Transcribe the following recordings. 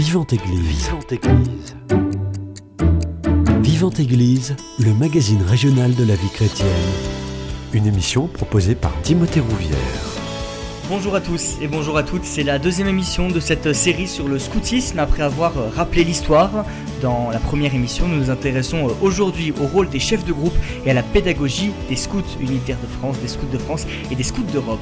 Vivante Église. Vivante Église. Vivante Église, le magazine régional de la vie chrétienne. Une émission proposée par Timothée Rouvière. Bonjour à tous et bonjour à toutes, c'est la deuxième émission de cette série sur le scoutisme après avoir rappelé l'histoire. Dans la première émission, nous nous intéressons aujourd'hui au rôle des chefs de groupe et à la pédagogie des scouts unitaires de France, des scouts de France et des scouts d'Europe.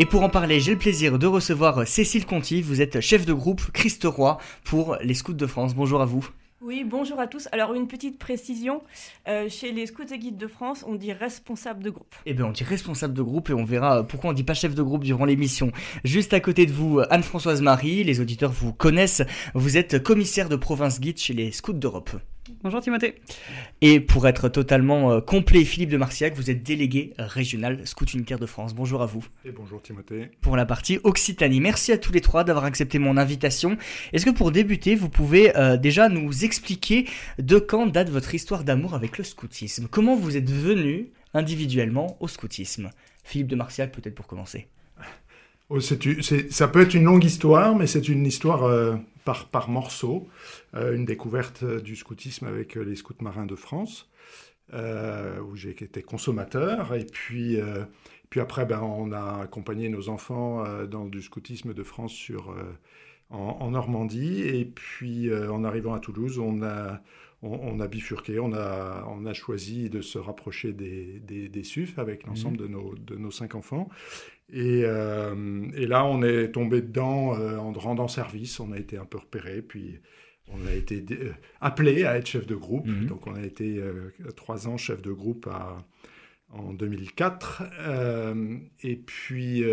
Et pour en parler, j'ai le plaisir de recevoir Cécile Conti. Vous êtes chef de groupe Christ Roi pour les Scouts de France. Bonjour à vous. Oui, bonjour à tous. Alors une petite précision, euh, chez les Scouts et Guides de France, on dit responsable de groupe. Eh bien, on dit responsable de groupe et on verra pourquoi on dit pas chef de groupe durant l'émission. Juste à côté de vous, Anne-Françoise Marie, les auditeurs vous connaissent, vous êtes commissaire de province guide chez les Scouts d'Europe. Bonjour Timothée. Et pour être totalement euh, complet, Philippe de Marciac, vous êtes délégué régional Scout Unitaire de France. Bonjour à vous. Et bonjour Timothée. Pour la partie Occitanie. Merci à tous les trois d'avoir accepté mon invitation. Est-ce que pour débuter, vous pouvez euh, déjà nous expliquer de quand date votre histoire d'amour avec le scoutisme? Comment vous êtes venu individuellement au scoutisme? Philippe de Marciac, peut-être pour commencer. Oh, ça peut être une longue histoire, mais c'est une histoire euh, par, par morceaux. Euh, une découverte du scoutisme avec les scouts marins de France, euh, où j'ai été consommateur. Et puis, puis après, ben, on a accompagné nos enfants dans du scoutisme de France sur, en, Normandie. Et puis, en arrivant à Toulouse, on a, on, a bifurqué, on a, on a choisi de se rapprocher des, des, SUF avec l'ensemble mmh. de, nos, de nos cinq enfants. Euh, et, là, on est tombé dedans euh, en rendant service. On a été un peu repéré, puis on a été euh, appelé à être chef de groupe. Mhm. Donc, on a été trois ans chef de groupe en 2004. et puis.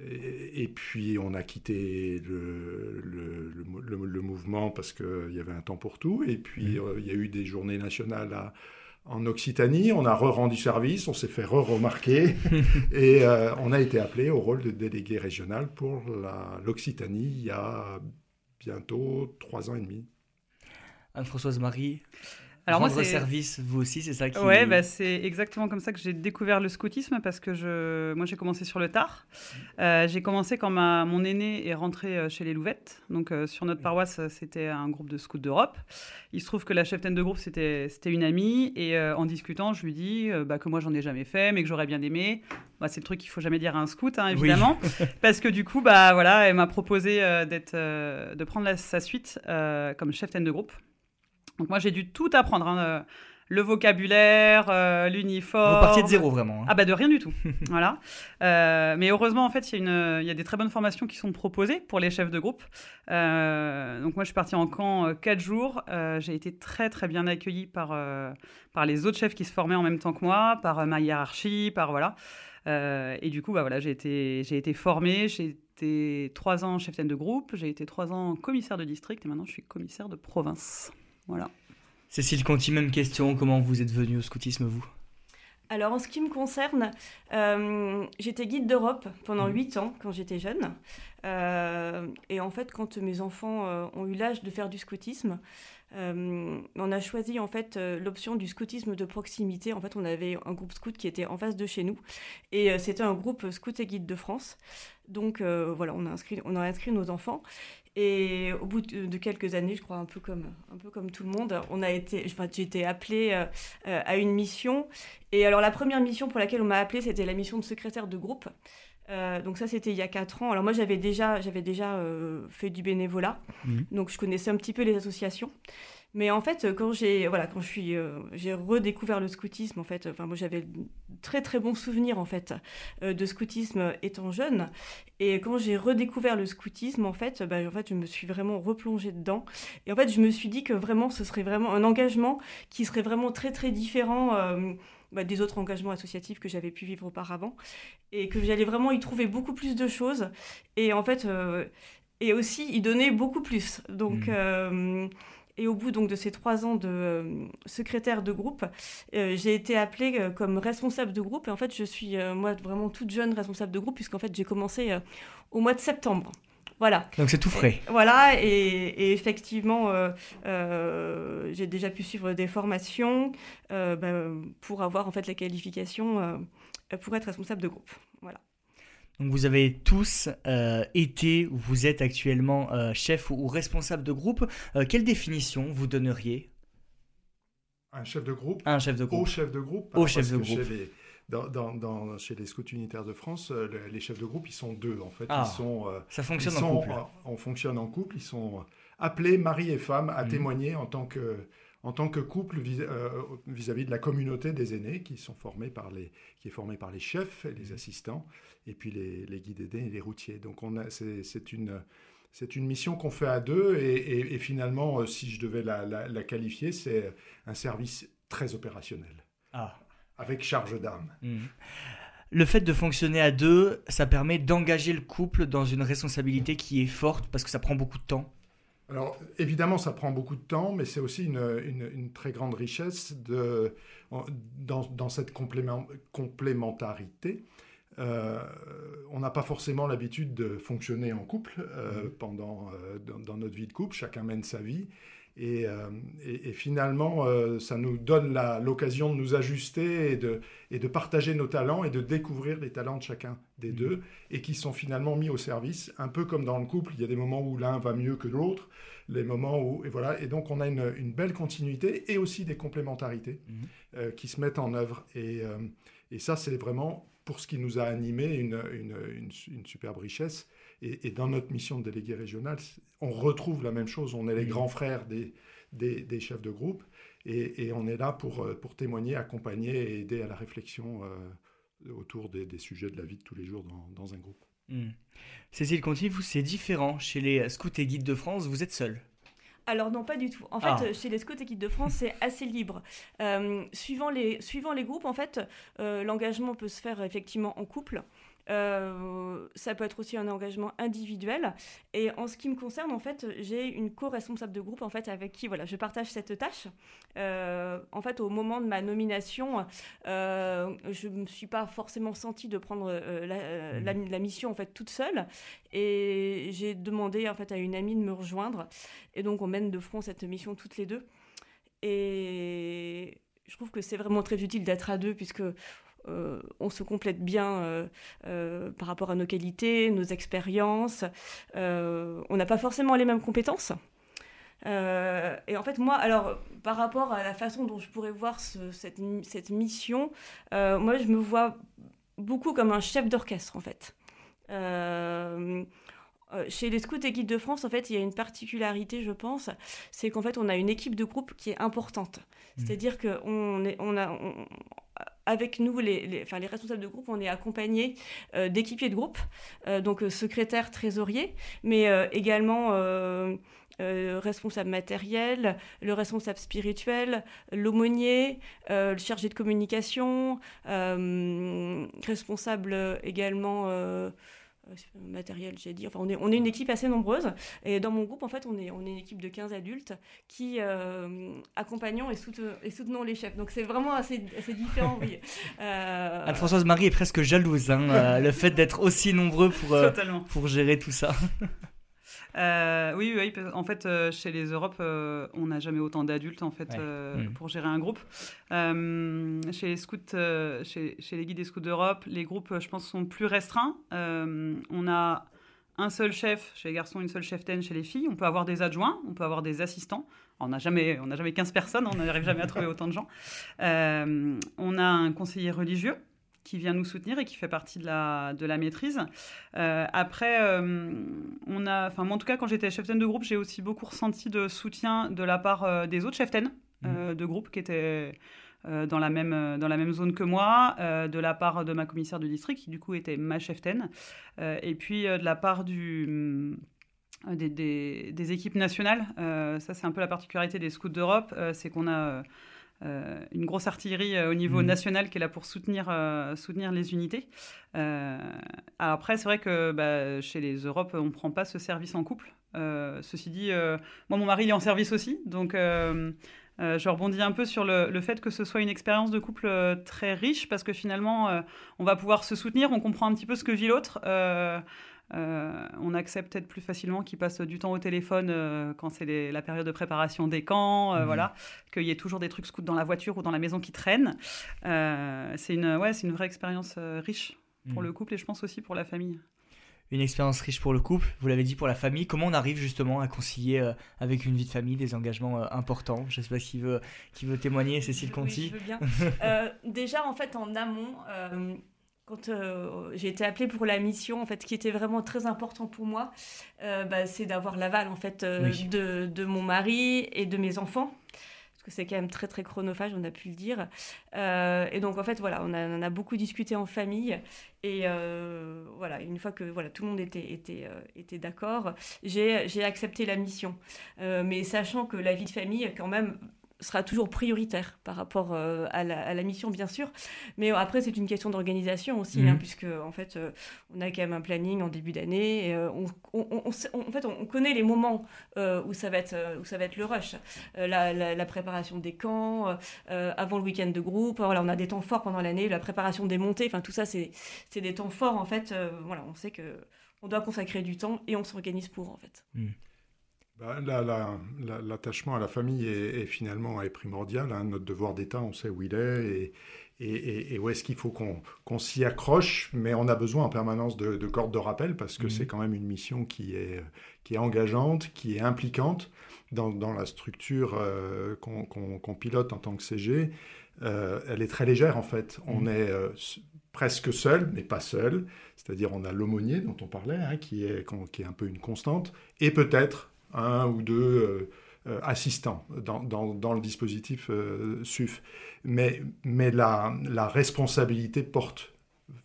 Et, puis on a quitté le, le, mouvement parce qu'il y avait un temps pour tout. Et puis mhm. il y a eu des journées nationales à, en Occitanie, on a re-rendu service, on s'est fait re-remarquer et euh, on a été appelé au rôle de délégué régional pour l'Occitanie il y a bientôt trois ans et demi. Anne-Françoise Marie, alors moi, c'est service, vous aussi, c'est ça qui. Ouais, bah, c'est exactement comme ça que j'ai découvert le scoutisme parce que je, moi, j'ai commencé sur le tard. Euh, j'ai commencé quand ma... mon aîné est rentré euh, chez les Louvettes. Donc euh, sur notre paroisse, c'était un groupe de scouts d'Europe. Il se trouve que la cheftaine de groupe, c'était c'était une amie et en discutant, je lui dis bah, que moi, j'en ai jamais fait, mais que j'aurais bien aimé. Bah, c'est le truc qu'il faut jamais dire à un scout, hein, évidemment, parce que du coup, bah voilà, elle m'a proposé d'être, de prendre sa suite comme cheftaine de groupe. Donc moi j'ai dû tout apprendre. Hein, euh, le vocabulaire, euh, l'uniforme. Vous partiez de zéro vraiment. Hein. Ah bah de rien du tout. voilà. Euh, mais heureusement en fait il y, a il y a des très bonnes formations qui sont proposées pour les chefs de groupe. donc moi je suis partie en camp quatre jours. j'ai été très très bien accueillie par par les autres chefs qui se formaient en même temps que moi, par ma hiérarchie, par voilà. et du coup bah voilà j'ai été j'ai été formée. J'ai été trois ans chef de groupe. J'ai été trois ans commissaire de district et maintenant je suis commissaire de province. Voilà. Cécile Conti, même question. Comment vous êtes venue au scoutisme, vous? Alors en ce qui me concerne, euh, j'étais guide d'Europe pendant 8 mmh. ans quand j'étais jeune. Euh, et en fait, quand mes enfants euh, ont eu l'âge de faire du scoutisme, on a choisi en fait l'option du scoutisme de proximité. En fait, on avait un groupe scout qui était en face de chez nous. Et c'était un groupe scout et guide de France. Donc voilà, on a, inscrit, on a inscrit nos enfants. Et au bout de, quelques années, je crois un peu comme, un peu comme tout le monde, on a été, enfin, j'ai été appelée euh, euh, à une mission. Et alors la première mission pour laquelle on m'a appelée, c'était la mission de secrétaire de groupe. Euh, donc ça, c'était il y a quatre ans. Alors moi, j'avais déjà, j'avais déjà fait du bénévolat, mmh. donc je connaissais un petit peu les associations. Mais en fait, quand j'ai voilà, quand je suis, euh, j'ai redécouvert le scoutisme. En fait, enfin moi j'avais très très bons souvenirs en fait euh, de scoutisme étant jeune. Et quand j'ai redécouvert le scoutisme, en fait, bah, en fait, je me suis vraiment replongée dedans. Et en fait, je me suis dit que vraiment, ce serait vraiment un engagement qui serait vraiment très très différent. Euh, bah, des autres engagements associatifs que j'avais pu vivre auparavant et que j'allais vraiment y trouver beaucoup plus de choses et en fait et aussi y donner beaucoup plus donc mmh. Et au bout donc de ces trois ans de euh, secrétaire de groupe, euh, j'ai été appelée euh, comme responsable de groupe. Et en fait, je suis moi vraiment toute jeune responsable de groupe puisqu'en fait j'ai commencé au mois de septembre. Voilà. Donc c'est tout frais. voilà, et, effectivement, j'ai déjà pu suivre des formations bah, pour avoir en fait la qualification pour être responsable de groupe. Voilà. Donc vous avez tous euh, été ou vous êtes actuellement euh, chef ou, responsable de groupe. Euh, quelle définition vous donneriez? Un chef de groupe Un chef de groupe. Au chef de groupe Au chef de groupe. Chez les, dans, dans- dans- chez les scouts unitaires de France, le- les chefs de groupe, ils sont deux en fait. Ah, Ils sont, Ça ils fonctionne en sont- couple. On fonctionne en couple. Ils sont appelés mari et femme à Mhm. témoigner en tant que en tant que couple euh, vis-à-vis de la communauté des aînés qui sont formés par les qui est formée par les chefs et les Mhm. assistants et puis les, les guides aidés et les routiers. Donc c'est une une mission qu'on fait à deux et, et- et finalement, euh, si je devais la, la- la qualifier, c'est un service très opérationnel, Ah. avec charge d'âme. Mhm. Le fait de fonctionner à deux, ça permet d'engager le couple dans une responsabilité qui est forte parce que ça prend beaucoup de temps. Alors, évidemment, ça prend beaucoup de temps, mais c'est aussi une, une- une très grande richesse de, dans, dans cette complément- complémentarité. Euh, on n'a pas forcément l'habitude de fonctionner en couple euh, pendant, euh, dans, dans notre vie de couple, chacun mène sa vie. Et, euh, et- et finalement, euh, ça nous donne l'occasion de nous ajuster et de, et de partager nos talents et de découvrir les talents de chacun des Mhm. deux et qui sont finalement mis au service, un peu comme dans le couple, il y a des moments où l'un va mieux que l'autre, les moments où... Et voilà, et donc on a une, une belle continuité et aussi des complémentarités Mhm. euh, qui se mettent en œuvre. Et, ça, c'est vraiment, pour ce qui nous a animés, une, une, une, une superbe richesse. Et, et dans notre mission de délégué régional, on retrouve la même chose. On est les Mhm. grands frères des, des, des chefs de groupe et, et on est là pour, euh, pour témoigner, accompagner et aider à la réflexion euh, autour des, des sujets de la vie de tous les jours dans, dans un groupe. Mhm. Cécile Conti, vous, c'est différent. Chez les scouts et guides de France, vous êtes seul? Alors non, pas du tout. En fait, Ah. chez les Scouts Équipe de France, c'est assez libre. Euh, suivant, les, suivant les groupes, en fait, euh, l'engagement peut se faire effectivement en couple. Euh, ça peut être aussi un engagement individuel. Et en ce qui me concerne, en fait, j'ai une co-responsable de groupe en fait avec qui voilà, je partage cette tâche. Euh, en fait, au moment de ma nomination, euh, je me suis pas forcément sentie de prendre la, la- la mission en fait toute seule. Et j'ai demandé en fait à une amie de me rejoindre. Et donc, on mène de front cette mission toutes les deux. Et je trouve que c'est vraiment très utile d'être à deux, puisque euh, on se complète bien euh, euh, par rapport à nos qualités, nos expériences. On n'a pas forcément les mêmes compétences. Et en fait, moi, alors, par rapport à la façon dont je pourrais voir ce- cette, cette mission, moi, je me vois beaucoup comme un chef d'orchestre, en fait. Chez les scouts et guides de France, en fait, il y a une particularité, je pense, c'est qu'en fait, on a une équipe de groupe qui est importante. Mhm. C'est-à-dire qu'on a, avec nous, les, responsables de groupe, on est accompagnés euh, d'équipiers de groupe, euh, donc euh, secrétaire, trésorier, mais euh, également responsable matériel, le responsable spirituel, l'aumônier, le chargé de communication, responsable également matériel, j'ai dit. Enfin, on est, on est une équipe assez nombreuse. Et dans mon groupe, en fait, on est, on est une équipe de 15 adultes qui euh, accompagnons et, soute- et soutenons les chefs. Donc, c'est vraiment assez, assez différent, oui. Euh, Anne-Françoise Marie est presque jalouse, hein, euh, le fait d'être aussi nombreux pour, euh, pour gérer tout ça. Euh, oui, oui, en fait, euh, chez les Europes, euh, on n'a jamais autant d'adultes en fait Ouais. euh, Mm. pour gérer un groupe. Euh, chez les scouts, chez, chez les guides des scouts d'Europe, les groupes, je pense, sont plus restreints. On a un seul chef chez les garçons, une seule cheftaine chez les filles. On peut avoir des adjoints, on peut avoir des assistants. On n'a jamais, on jamais 15 personnes, on n'arrive jamais à trouver autant de gens. On a un conseiller religieux qui vient nous soutenir et qui fait partie de la, de la maîtrise. Euh, après, euh, on a, enfin en tout cas quand j'étais cheftaine de groupe, j'ai aussi beaucoup ressenti de soutien de la part euh, des autres cheftaines euh, de groupe qui étaient dans, la même, dans la même zone que moi, de la part de ma commissaire de district qui du coup était ma cheftaine, et puis de la part du des, des- des équipes nationales. Ça, c'est un peu la particularité des scouts d'Europe, c'est qu'on a une grosse artillerie euh, au niveau Mhm. national qui est là pour soutenir, euh, soutenir les unités. Euh, après, c'est vrai que bah, chez les Europes, on ne prend pas ce service en couple. Euh, ceci dit, euh, moi, mon mari, il est en service aussi. Donc, euh, euh, je rebondis un peu sur le, le fait que ce soit une expérience de couple euh, très riche parce que finalement, euh, on va pouvoir se soutenir, on comprend un petit peu ce que vit l'autre. Euh, on accepte peut-être plus facilement qu'il passe du temps au téléphone euh, quand c'est la période de préparation des camps, euh, Mhm. voilà, qu'il y ait toujours des trucs scouts dans la voiture ou dans la maison qui traînent. Euh, c'est une, ouais, c'est une vraie expérience euh, riche. pour Mm. le couple et je pense aussi pour la famille. Une expérience riche pour le couple, vous l'avez dit pour la famille. Comment on arrive justement à concilier euh, avec une vie de famille des engagements euh, importants? Je sais pas qui veut, qui veut témoigner, Cécile Oui, Conti. je veux bien. Euh, déjà, en fait, en amont, euh, quand euh, j'ai été appelée pour la mission, en fait, ce qui était vraiment très important pour moi, euh, bah, c'est d'avoir l'aval en fait euh, Oui. de, de mon mari et de mes enfants. Parce que c'est quand même très très chronophage, on a pu le dire. Et donc en fait voilà, on a, on a beaucoup discuté en famille et voilà, une fois que voilà tout le monde était était était d'accord, j'ai j'ai accepté la mission, mais sachant que la vie de famille quand même sera toujours prioritaire par rapport euh, à, la, à la mission, bien sûr. Mais après, c'est une question d'organisation aussi, hein, puisque en fait, euh, on a quand même un planning en début d'année. et, euh, on, en fait, on, on connaît les moments euh, où ça va être euh, où ça va être le rush, Euh, la, la- la préparation des camps, euh, euh, avant le week-end de groupe. Voilà, on a des temps forts pendant l'année, la préparation des montées. Enfin, tout ça, c'est c'est des temps forts en fait. euh, voilà, on sait que on doit consacrer du temps et on s'organise pour en fait. Bah, la- la- L'attachement à la famille est, est finalement est primordial. hein. Notre devoir d'État, on sait où il est et, et- et- et où est-ce qu'il faut qu'on s'y accroche. Mais on a besoin en permanence de, de cordes de rappel parce que Mhm. c'est quand même une mission qui est, qui est engageante, qui est impliquante dans, dans la structure euh, qu'on pilote en tant que CG. Euh, elle est très légère en fait. On Mhm. est euh, presque seul, mais pas seul. C'est-à-dire on a l'aumônier dont on parlait, hein, qui, est, qu'on- qui est un peu une constante, et peut-être un ou deux euh, euh, assistants dans, le dispositif euh, SUF. Mais, la, responsabilité porte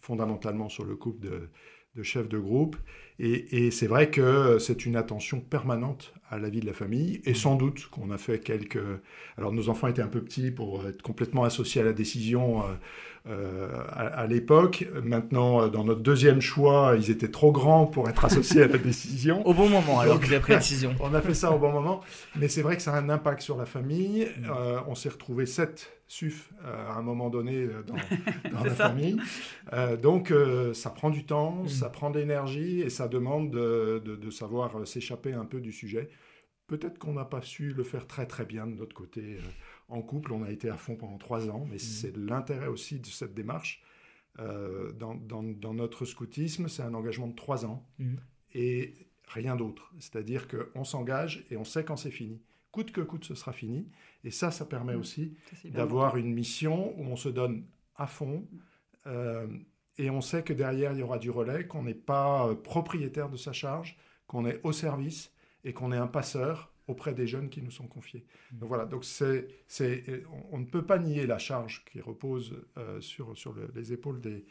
fondamentalement sur le couple de chefs de groupe. Et, et c'est vrai que c'est une attention permanente à la vie de la famille. Et sans doute qu'on a fait quelques... Alors nos enfants étaient un peu petits pour être complètement associés à la décision euh, euh, à, à l'époque. Maintenant, euh, dans notre deuxième choix, ils étaient trop grands pour être associés à la décision. Au bon moment, alors que la décision. On a fait ça au bon moment, mais c'est vrai que ça a un impact sur la famille. Euh, on s'est retrouvé sept SUF euh, à un moment donné euh, dans, la ça. famille. Euh, donc euh, ça prend du temps, Mm. ça prend de l'énergie et ça demande de, de- de savoir s'échapper un peu du sujet. Peut-être qu'on n'a pas su le faire très très bien de notre côté. en couple, on a été à fond pendant trois ans, mais c'est l'intérêt aussi de cette démarche. Euh, dans, dans- dans notre scoutisme, c'est un engagement de trois ans Mhm. et rien d'autre. C'est-à-dire qu'on s'engage et on sait quand c'est fini. Coûte que coûte, ce sera fini. Et ça, ça permet Mhm. aussi d'avoir une mission où on se donne à fond. euh, et on sait que derrière, il y aura du relais, qu'on n'est pas euh, propriétaire de sa charge, qu'on est au service et qu'on est un passeur auprès des jeunes qui nous sont confiés. Donc voilà, donc c'est, on, on ne peut pas nier la charge qui repose euh, sur, sur le- les épaules des,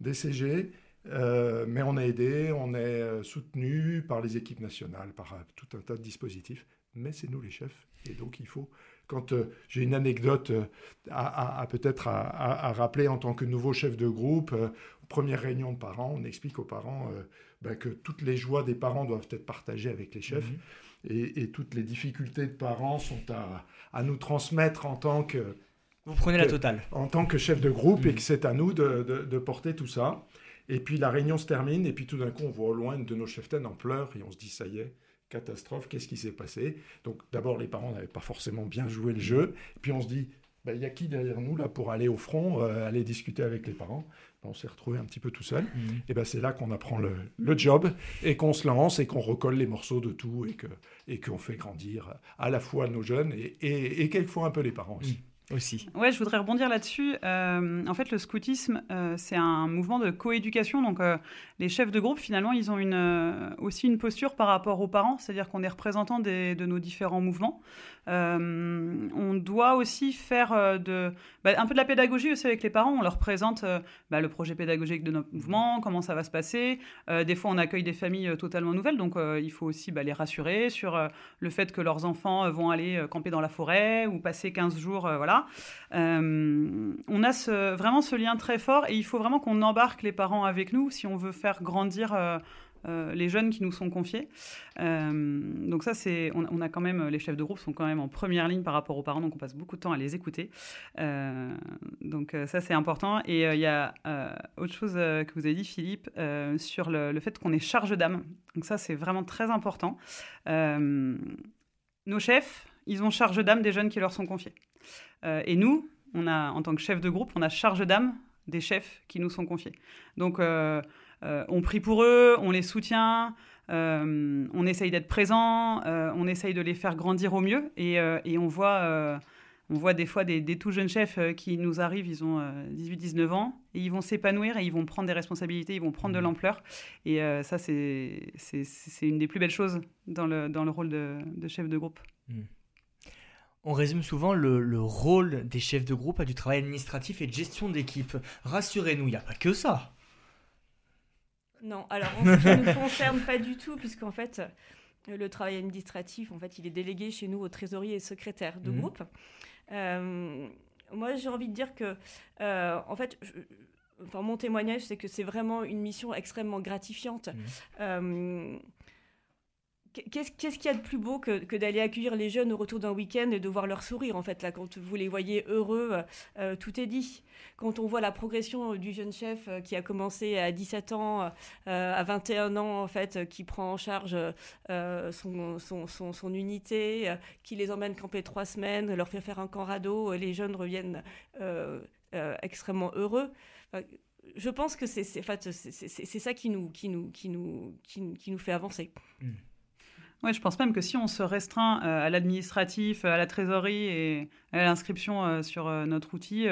des CG, euh, mais on est aidé, on est soutenu par les équipes nationales, par tout un tas de dispositifs, mais c'est nous les chefs. Et donc il faut, quand euh, j'ai une anecdote euh, à, à- à peut-être à, rappeler en tant que nouveau chef de groupe, euh, première réunion de parents, on explique aux parents ben, que toutes les joies des parents doivent être partagées avec les chefs. Mhm. Et, et toutes les difficultés de parents sont à, nous transmettre en tant que, Vous prenez la totale. en tant que chef de groupe et Mhm. que c'est à nous de, de- de porter tout ça. Et puis la réunion se termine et puis tout d'un coup on voit au loin une de nos cheftaines en pleurs et on se dit ça y est, catastrophe, qu'est-ce qui s'est passé? Donc d'abord les parents n'avaient pas forcément bien joué le jeu. Puis on se dit, ben, il y a qui derrière nous là pour aller au front, euh, aller discuter avec les parents? Ben, On s'est retrouvé un petit peu tout seul. Mhm. Et ben c'est là qu'on apprend le, le job et qu'on se lance et qu'on recolle les morceaux de tout et que et qu'on fait grandir à la fois nos jeunes et, et, et quelquefois un peu les parents aussi. Aussi. Je voudrais rebondir là-dessus. Euh, en fait, le scoutisme, euh, c'est un mouvement de coéducation. Donc, euh, les chefs de groupe, finalement, ils ont aussi une posture par rapport aux parents, c'est-à-dire qu'on est représentant de nos différents mouvements. Euh, on doit aussi faire euh, de, bah, un peu de la pédagogie aussi avec les parents. On leur présente euh, bah, le projet pédagogique de notre mouvement, comment ça va se passer. Euh, des fois, on accueille des familles totalement nouvelles, donc il faut aussi bah, les rassurer sur le fait que leurs enfants vont aller camper dans la forêt ou passer 15 jours, voilà. On a ce- vraiment ce lien très fort et il faut vraiment qu'on embarque les parents avec nous si on veut faire grandir euh, les jeunes qui nous sont confiés. Euh, donc ça, c'est, on, a quand même, les chefs de groupe sont quand même en première ligne par rapport aux parents, donc on passe beaucoup de temps à les écouter. Euh, donc ça, c'est important. Et il y a autre chose que vous avez dit, Philippe, sur le, fait qu'on est charge d'âme. Donc ça, c'est vraiment très important. Nos chefs, ils ont charge d'âme des jeunes qui leur sont confiés. Et nous, on a, en tant que chef de groupe, on a charge d'âme des chefs qui nous sont confiés. Donc, on prie pour eux, on les soutient, on essaye d'être présent, on essaye de les faire grandir au mieux, et, et on voit on voit des fois des, tout jeunes chefs euh, qui nous arrivent, ils ont 18-19 euh, ans, et ils vont s'épanouir et ils vont prendre des responsabilités, ils vont prendre de mmh. l'ampleur. Et euh, ça, c'est une des plus belles choses dans le, dans le rôle de, chef de groupe. Mmh. On résume souvent le, rôle des chefs de groupe à du travail administratif et de gestion d'équipe. Rassurez-nous, il n'y a pas que ça. Non, alors en ce qui ne nous concerne pas du tout, puisqu'en fait, le travail administratif, en fait, il est délégué chez nous aux trésoriers et secrétaires de mmh. groupe. Euh, moi, j'ai envie de dire que, euh, en fait, enfin, mon témoignage, c'est que c'est vraiment une mission extrêmement gratifiante. Mmh. Euh, Qu'est-ce qu'il y a de plus beau que, d'aller accueillir les jeunes au retour d'un week-end et de voir leur sourire, en fait, là, quand vous les voyez heureux, euh, euh, tout est dit. Quand on voit la progression du jeune chef euh, qui a commencé à 17 ans, à 21 ans, en fait, qui prend en charge son, unité, qui les emmène camper trois semaines, leur fait faire un camp radeau, les jeunes reviennent extrêmement heureux. je pense que c'est ça qui nous, qui, nous, qui, nous, qui, nous fait avancer. Mmh. Oui, je pense même que si on se restreint euh, à l'administratif, à la trésorerie et à l'inscription euh, sur euh, notre outil,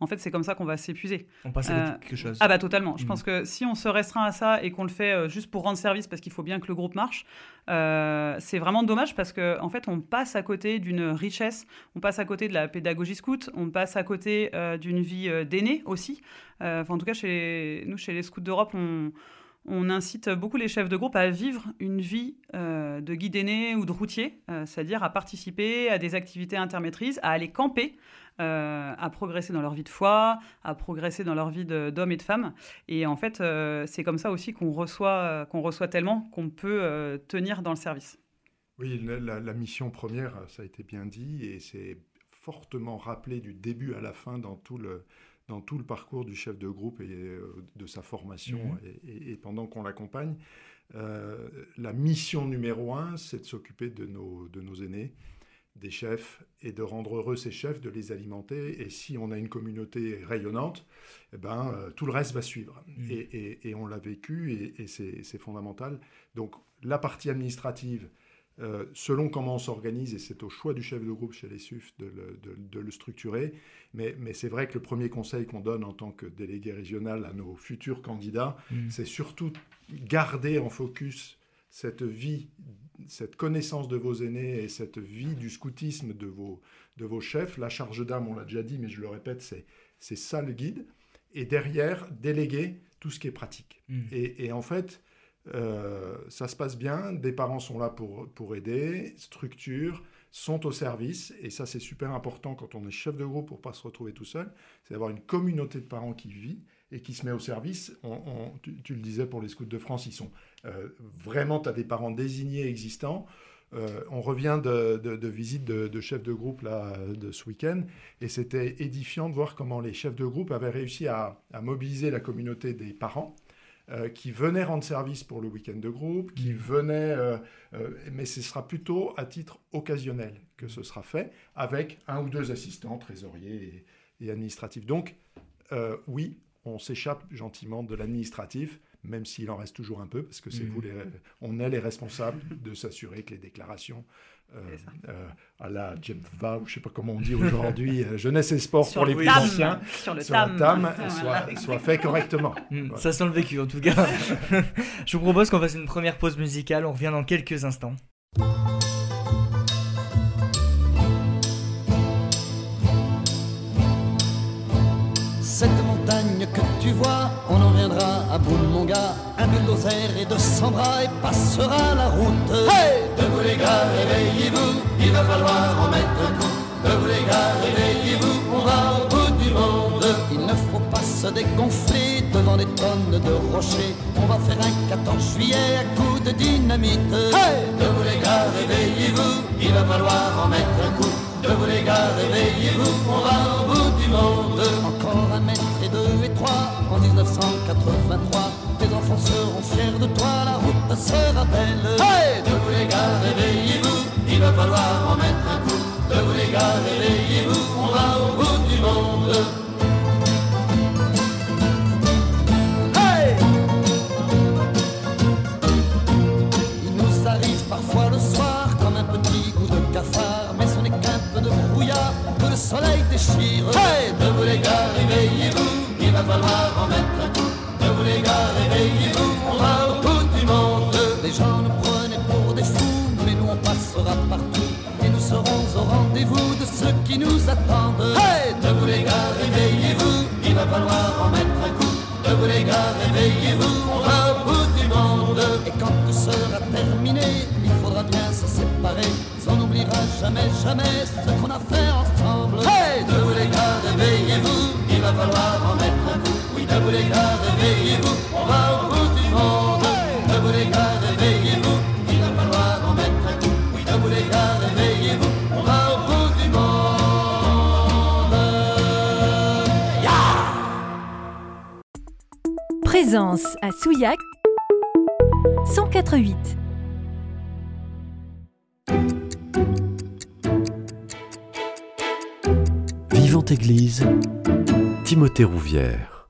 en fait, c'est comme ça qu'on va s'épuiser. On passe à quelque chose. Ah bah totalement. Je mm. pense que si on se restreint à ça et qu'on le fait juste pour rendre service parce qu'il faut bien que le groupe marche, c'est vraiment dommage parce qu'en en fait, on passe à côté d'une richesse, on passe à côté de la pédagogie scout, on passe à côté d'une vie d'aîné aussi. en tout cas, chez nous, chez les scouts d'Europe, on on incite beaucoup les chefs de groupe à vivre une vie euh, de guide aîné ou de routier, euh, c'est-à-dire à participer à des activités intermétrises, à aller camper, euh, à progresser dans leur vie de foi, à progresser dans leur vie d'hommes et de femmes. Et en fait, c'est comme ça aussi qu'on reçoit, qu'on reçoit tellement qu'on peut tenir dans le service. Oui, la, mission première, ça a été bien dit, et c'est fortement rappelé du début à la fin dans tout le, dans tout le parcours du chef de groupe et euh, de sa formation mhm. et, pendant qu'on l'accompagne. Euh, la mission numéro un, c'est de s'occuper de nos, de nos aînés, des chefs, et de rendre heureux ces chefs, de les alimenter. Et si on a une communauté rayonnante, eh ben, euh, tout le reste va suivre. Mhm. Et, et, on l'a vécu, et, c'est fondamental. Donc la partie administrative, euh, selon comment on s'organise, et c'est au choix du chef de groupe chez les SUF de le, structurer. Mais, c'est vrai que le premier conseil qu'on donne en tant que délégué régional à nos futurs candidats, mmh. c'est surtout garder en focus cette vie, cette connaissance de vos aînés et cette vie du scoutisme de vos, de vos chefs. La charge d'âme, on l'a déjà dit, mais je le répète, c'est ça le guide. Et derrière, déléguer tout ce qui est pratique. Mmh. et, en fait, euh, ça se passe bien, des parents sont là pour, pour aider, structure, sont au service, et ça c'est super important quand on est chef de groupe pour pas se retrouver tout seul, c'est d'avoir une communauté de parents qui vit et qui se met au service. Tu, le disais pour les scouts de France, ils sont euh, vraiment, tu as des parents désignés existants. Euh, on revient de, de, visite de, de chefs de groupe là, de ce week-end et c'était édifiant de voir comment les chefs de groupe avaient réussi à mobiliser la communauté des parents euh, qui venaient rendre service pour le week-end de groupe, qui venaient, euh, euh, mais ce sera plutôt à titre occasionnel que ce sera fait, avec un ou deux assistants, trésoriers et, administratifs. Donc, oui, on s'échappe gentiment de l'administratif, même s'il en reste toujours un peu, parce que c'est mm. vous les, on est les responsables de s'assurer que les déclarations euh, euh, à la Jemva, ou je ne sais pas comment on dit aujourd'hui, euh, jeunesse et sport pour les plus anciens, sur, le tam, soit, fait correctement. Hmm, ça sent le vécu en tout cas. je vous propose qu'on fasse une première pause musicale, on revient dans quelques instants. Cette montagne que tu vois, Un bulldozer et de 100 bras et passera la route. Hey Debout les gars, réveillez-vous, il va falloir en mettre un coup. Debout les gars, réveillez-vous, on va au bout du monde. Il ne faut pas se dégonfler devant des tonnes de rochers. On va faire un 14 juillet à coups de dynamite. Hey Debout les gars, réveillez-vous, il va falloir en mettre un coup. Debout les gars, réveillez-vous, on va au bout du monde. Encore un mètre et deux et trois, en 1983 tes enfants seront fiers de toi, la route passera belle. Hey de vous les gars, réveillez-vous, il va falloir en mettre un coup. De vous les gars, réveillez-vous, on va au bout du monde. Hey il nous arrive parfois le soir comme un petit coup de cafard, mais ce n'est qu'un peu de brouillard que le soleil déchire. Hey de vous les gars, ce qu'on a fait ensemble. Hey, debout les gars, réveillez-vous, il va falloir en mettre un coup. Oui, debout les gars, réveillez-vous, on va au bout du monde. Debout les gars, réveillez-vous, il va falloir en mettre un coup. Oui, debout les gars, réveillez-vous, on va au bout du monde. Présence à Souillac Timothée Rouvière.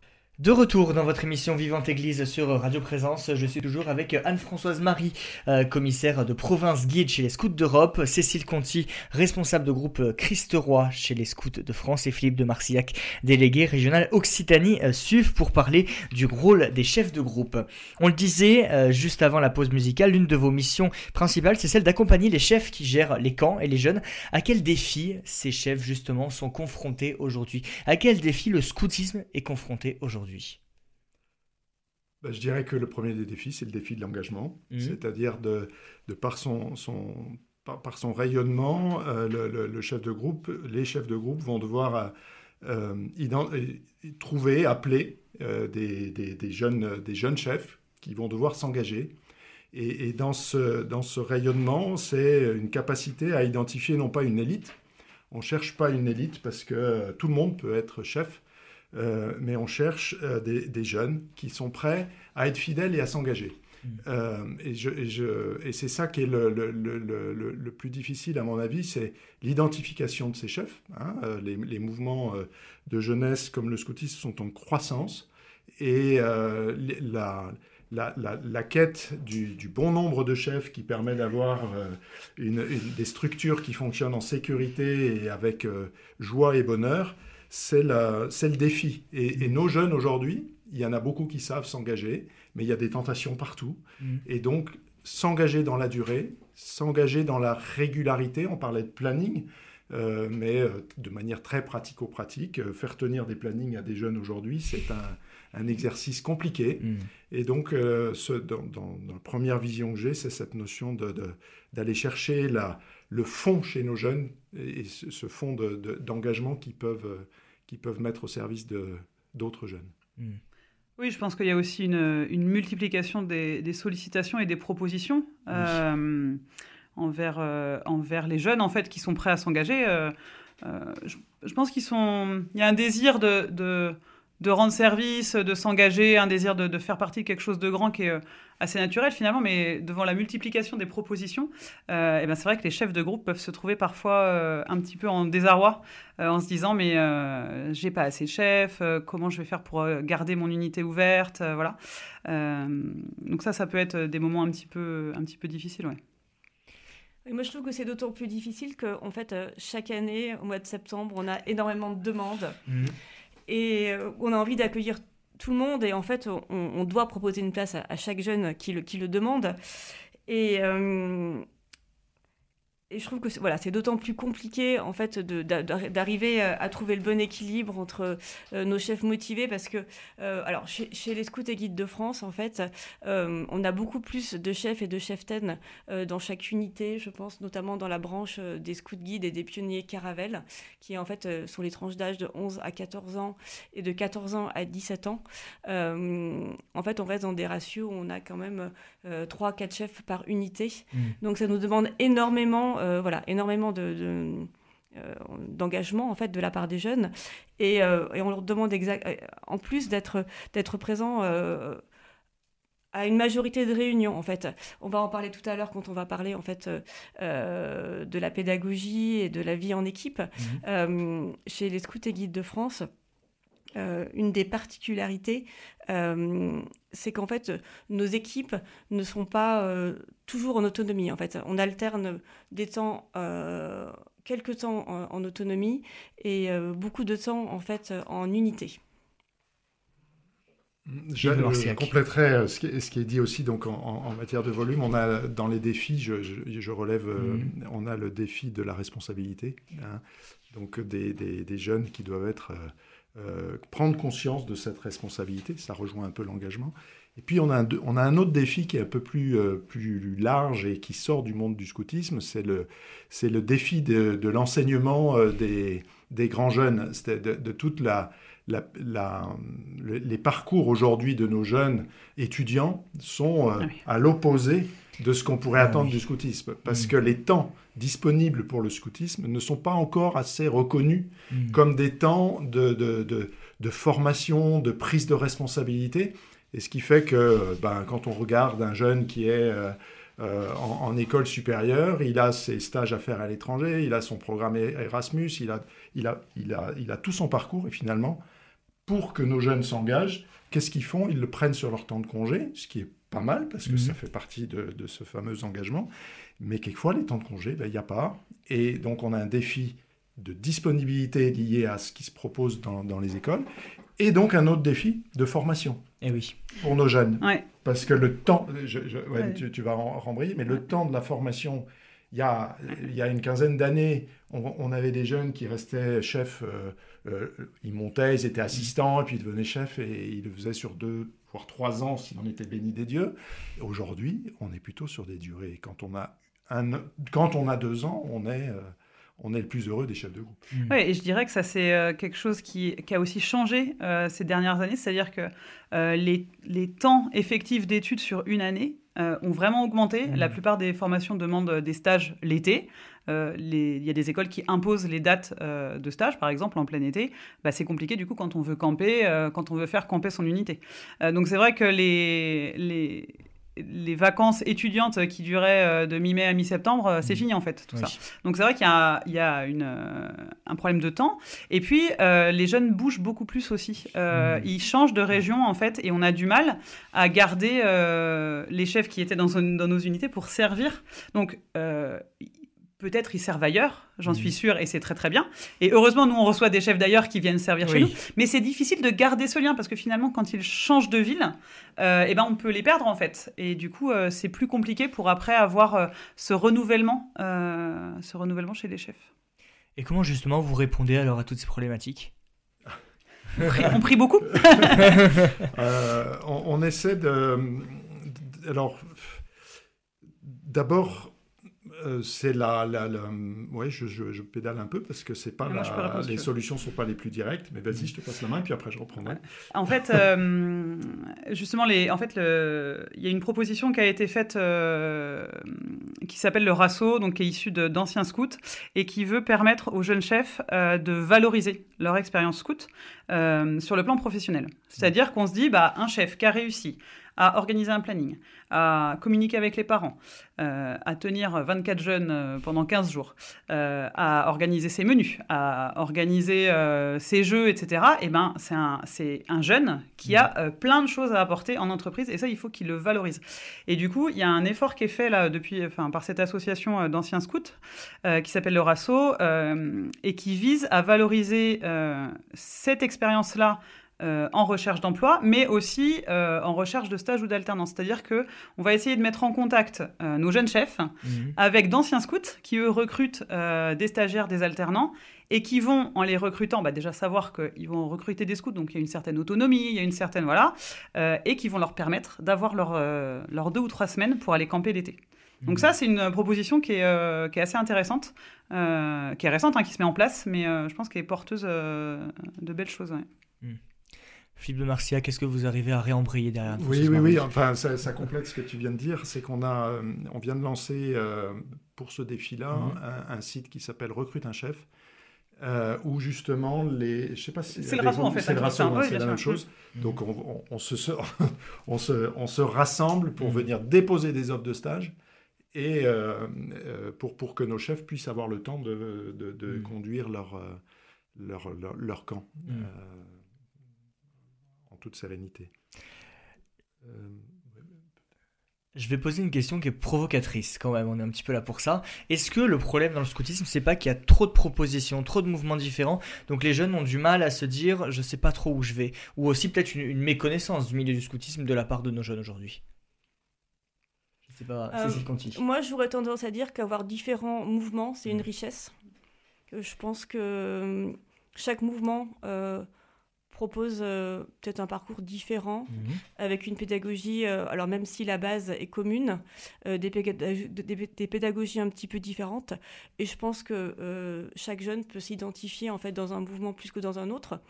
De retour dans votre émission Vivante Église sur Radio Présence, je suis toujours avec Anne-Françoise Marie, euh, commissaire de province guide chez les Scouts d'Europe, Cécile Conti, responsable de groupe Christ Roi chez les Scouts de France et Philippe de Marcillac, délégué régional Occitanie euh, SUV pour parler du rôle des chefs de groupe. On le disait euh, juste avant la pause musicale, l'une de vos missions principales c'est celle d'accompagner les chefs qui gèrent les camps et les jeunes. À quels défis ces chefs justement sont confrontés aujourd'hui? À quels défis le scoutisme est confronté aujourd'hui? Ben, je dirais que le premier des défis, c'est le défi de l'engagement, Mhm. c'est-à-dire de, de par, son, son, par, par son rayonnement, euh, le, le- le chef de groupe, les chefs de groupe vont devoir euh, euh, trouver, appeler euh, des, des- des jeunes, des jeunes chefs qui vont devoir s'engager. Et, et dans, ce, dans ce rayonnement, c'est une capacité à identifier non pas une élite, on ne cherche pas une élite parce que tout le monde peut être chef, euh, mais on cherche euh, des, des jeunes qui sont prêts à être fidèles et à s'engager. Euh, et je- et je- et c'est ça qui est le, le- le- le- le- le plus difficile, à mon avis, c'est l'identification de ces chefs. hein. Les, les mouvements de jeunesse comme le scoutisme sont en croissance. Et la, la, la- la quête du, du bon nombre de chefs qui permet d'avoir euh, une- une- des structures qui fonctionnent en sécurité et avec euh, joie et bonheur, c'est le défi. Et, et nos jeunes aujourd'hui, il y en a beaucoup qui savent s'engager, mais il y a des tentations partout. Mhm. Et donc, s'engager dans la durée, s'engager dans la régularité, on parlait de planning, euh, mais euh, de manière très pratico-pratique, euh, faire tenir des plannings à des jeunes aujourd'hui, c'est un, un exercice compliqué. Mm. Et donc, euh, ce- dans, dans- dans la première vision que j'ai, c'est cette notion de- de- d'aller chercher la, le fond chez nos jeunes et, ce, ce fond de- de- d'engagement qu'ils peuvent, qu'ils peuvent mettre au service de- d'autres jeunes. Mm. Oui, je pense qu'il y a aussi une, une multiplication des, des sollicitations et des propositions euh, envers, euh, envers les jeunes en fait qui sont prêts à s'engager. Euh, euh, je, je pense qu'ils sont. Il y a un désir de, de, de rendre service, de s'engager, un désir de, de faire partie de quelque chose de grand qui est euh, assez naturel finalement, mais devant la multiplication des propositions, euh, eh ben c'est vrai que les chefs de groupe peuvent se trouver parfois euh, un petit peu en désarroi euh, en se disant mais euh, j'ai pas assez de chefs, euh, comment je vais faire pour garder mon unité ouverte, euh, voilà. Euh, donc ça, ça peut être des moments un petit peu, un petit peu difficiles, ouais. Et moi, je trouve que c'est d'autant plus difficile que, en fait, chaque année, au mois de septembre, on a énormément de demandes Mm. Et euh, on a envie d'accueillir tout le monde. Et en fait, on, doit proposer une place à, à chaque jeune qui le, qui le demande. Et, euh, et je trouve que c'est- voilà, c'est d'autant plus compliqué en fait d'arriver à trouver le bon équilibre entre euh, nos chefs motivés parce que euh, alors chez, chez les scouts et guides de France en fait euh, on a beaucoup plus de chefs et de cheftaines euh, dans chaque unité je pense notamment dans la branche euh, des scouts guides et des pionniers caravelles qui en fait euh, sont les tranches d'âge de 11 à 14 ans et de 14 ans à 17 ans Euh, en fait on reste dans des ratios où on a quand même 3 4 chefs par unité Mm. donc ça nous demande énormément, euh, voilà, énormément de, de, euh, d'engagement en fait de la part des jeunes et, euh, et on leur demande exact, en plus d'être d'être présent euh, à une majorité de réunions en fait. On va en parler tout à l'heure quand on va parler en fait euh, de la pédagogie et de la vie en équipe. Euh, chez les scouts et guides de France, euh, une des particularités, euh, c'est qu'en fait, nos équipes ne sont pas euh, toujours en autonomie. En fait, on alterne des temps, euh, quelques temps en, en autonomie et euh, beaucoup de temps en fait en unité. Je, je compléterai ce qui, ce qui, est dit aussi donc en, en, matière de volume. On a dans les défis, je, je, je relève, mm. on a le défi de la responsabilité. Hein, donc des, des, des, jeunes qui doivent être euh, prendre conscience de cette responsabilité. Ça rejoint un peu l'engagement. Et puis on a, un, on a un autre défi qui est un peu plus, euh, plus large et qui sort du monde du scoutisme, c'est le, c'est le défi de, de l'enseignement euh, des, des, grands jeunes, de, de, toute la, la, la, les parcours aujourd'hui de nos jeunes étudiants sont euh, ah à l'opposé de ce qu'on pourrait ah attendre du scoutisme, parce mmh. que les temps disponibles pour le scoutisme ne sont pas encore assez reconnus mmh. comme des temps de, de, de, de formation, de prise de responsabilité. Et ce qui fait que ben, quand on regarde un jeune qui est euh, euh, en, en, école supérieure, il a ses stages à faire à l'étranger, il a son programme Erasmus, il a, il, a, il, a, il a tout son parcours. Et finalement, pour que nos jeunes s'engagent, qu'est-ce qu'ils font? Ils le prennent sur leur temps de congé, ce qui est pas mal parce que mmh. ça fait partie de, de, ce fameux engagement. Mais quelquefois, les temps de congé, ben, il n'y a pas. Et donc, on a un défi de disponibilité lié à ce qui se propose dans, dans les écoles. Et donc un autre défi de formation. Et eh oui. Pour nos jeunes. Parce que le temps, je, je, ouais, tu, tu, vas rembrayer, mais le temps de la formation, il y a, il y a une quinzaine d'années, on, on, avait des jeunes qui restaient chefs, euh, euh, ils montaient, ils étaient assistants, et puis ils devenaient chefs, et ils le faisaient sur deux, voire trois ans, si on était béni des dieux. Aujourd'hui, on est plutôt sur des durées. Quand on a, un, quand on a deux ans, on est... Euh, on est le plus heureux des chefs de groupe. Mmh. Oui, et je dirais que ça, c'est euh, quelque chose qui, qui, a aussi changé euh, ces dernières années, c'est-à-dire que euh, les, les, temps effectifs d'études sur une année euh, ont vraiment augmenté. Mmh. La plupart des formations demandent des stages l'été. Euh, il y a des écoles qui imposent les dates de stage, par exemple en plein été. Bah, c'est compliqué du coup quand on veut camper, quand on veut faire camper son unité. donc c'est vrai que les, les les vacances étudiantes qui duraient euh, de mi-mai à mi-septembre, euh, c'est mmh. fini en fait, tout oui. ça. Donc c'est vrai qu'il y a, il y a une, euh, un problème de temps. Et puis, euh, les jeunes bougent beaucoup plus aussi. Euh, mmh. Ils changent de région en fait, et on a du mal à garder euh, les chefs qui étaient dans, dans, nos unités pour servir. Donc, peut-être ils servent ailleurs, j'en suis sûre, et c'est très très bien. Et heureusement, nous, on reçoit des chefs d'ailleurs qui viennent servir oui. chez nous. Mais c'est difficile de garder ce lien, parce que finalement, quand ils changent de ville, euh, eh ben, on peut les perdre en fait. Et du coup, euh, c'est plus compliqué pour après avoir euh, ce, renouvellement, euh, ce renouvellement chez les chefs. Et comment justement vous répondez alors à toutes ces problématiques? On prie, on prie beaucoup euh, on, on, essaie de... Alors, d'abord, euh, c'est la, la, la, ouais, je, je, je, pédale un peu parce que c'est pas la, les solutions sont pas les plus directes. Mais vas-y, je te passe la main et puis après je reprendrai. En fait, euh, justement, les, en fait, le, il y a une proposition qui a été faite euh, qui s'appelle le RASO, donc qui est issue d'anciens scouts et qui veut permettre aux jeunes chefs de valoriser leur expérience scout sur le plan professionnel. C'est-à-dire qu'on se dit, bah, un chef qui a réussi à organiser un planning, à communiquer avec les parents, euh, à tenir 24 jeunes euh, pendant 15 jours, euh, à organiser ses menus, à organiser euh, ses jeux, etc., et ben, c'est un, un, jeune qui a euh, plein de choses à apporter en entreprise et ça, il faut qu'il le valorise. Et du coup, il y a un effort qui est fait là, depuis, enfin, par cette association d'anciens scouts qui s'appelle le RASO et qui vise à valoriser cette expérience-là euh, en recherche d'emploi, mais aussi euh, en recherche de stage ou d'alternance. C'est-à-dire que on va essayer de mettre en contact euh, nos jeunes chefs mmh. avec d'anciens scouts qui eux recrutent des stagiaires, des alternants et qui vont en les recrutant, bah, déjà savoir qu'ils vont recruter des scouts, donc il y a une certaine autonomie, il y a une certaine voilà, et qui vont leur permettre d'avoir leur, euh, leur deux ou trois semaines pour aller camper l'été. Donc ça, c'est une proposition qui est, euh, qui est assez intéressante, euh, qui est récente, hein, qui se met en place, mais euh, je pense qu'elle est porteuse de belles choses. Ouais. Mmh. Philippe de Marcia, qu'est-ce que vous arrivez à réembrayer derrière Oui, oui, oui. Enfin, ça, ça, complète ce que tu viens de dire. C'est qu'on a, euh, on vient de lancer euh, pour ce défi-là mmh. un, un, site qui s'appelle Recrute un chef, euh, où justement les, je sais pas si c'est le ratio en fait. C'est oui, c'est la même chose. Mmh. Donc on, on, on, se, on, se, on se rassemble pour mmh. venir déposer des offres de stage et euh, pour, pour que nos chefs puissent avoir le temps de, de, de conduire leur, leur, leur, leur camp. Toute sérénité. Euh, Je vais poser une question qui est provocatrice quand même, on est un petit peu là pour ça. Est-ce que le problème dans le scoutisme, c'est pas qu'il y a trop de propositions, trop de mouvements différents, donc les jeunes ont du mal à se dire je sais pas trop où je vais, ou aussi peut-être une, méconnaissance du milieu du scoutisme de la part de nos jeunes aujourd'hui Je sais pas, Euh. Moi, j'aurais tendance à dire qu'avoir différents mouvements, c'est une richesse. Je pense que chaque mouvement euh, propose euh, peut-être un parcours différent, Mhm. avec une pédagogie, euh, alors même si la base est commune, euh, des, pédag- des- des pédagogies un petit peu différentes. Et je pense que chaque jeune peut s'identifier en fait dans un mouvement plus que dans un autre.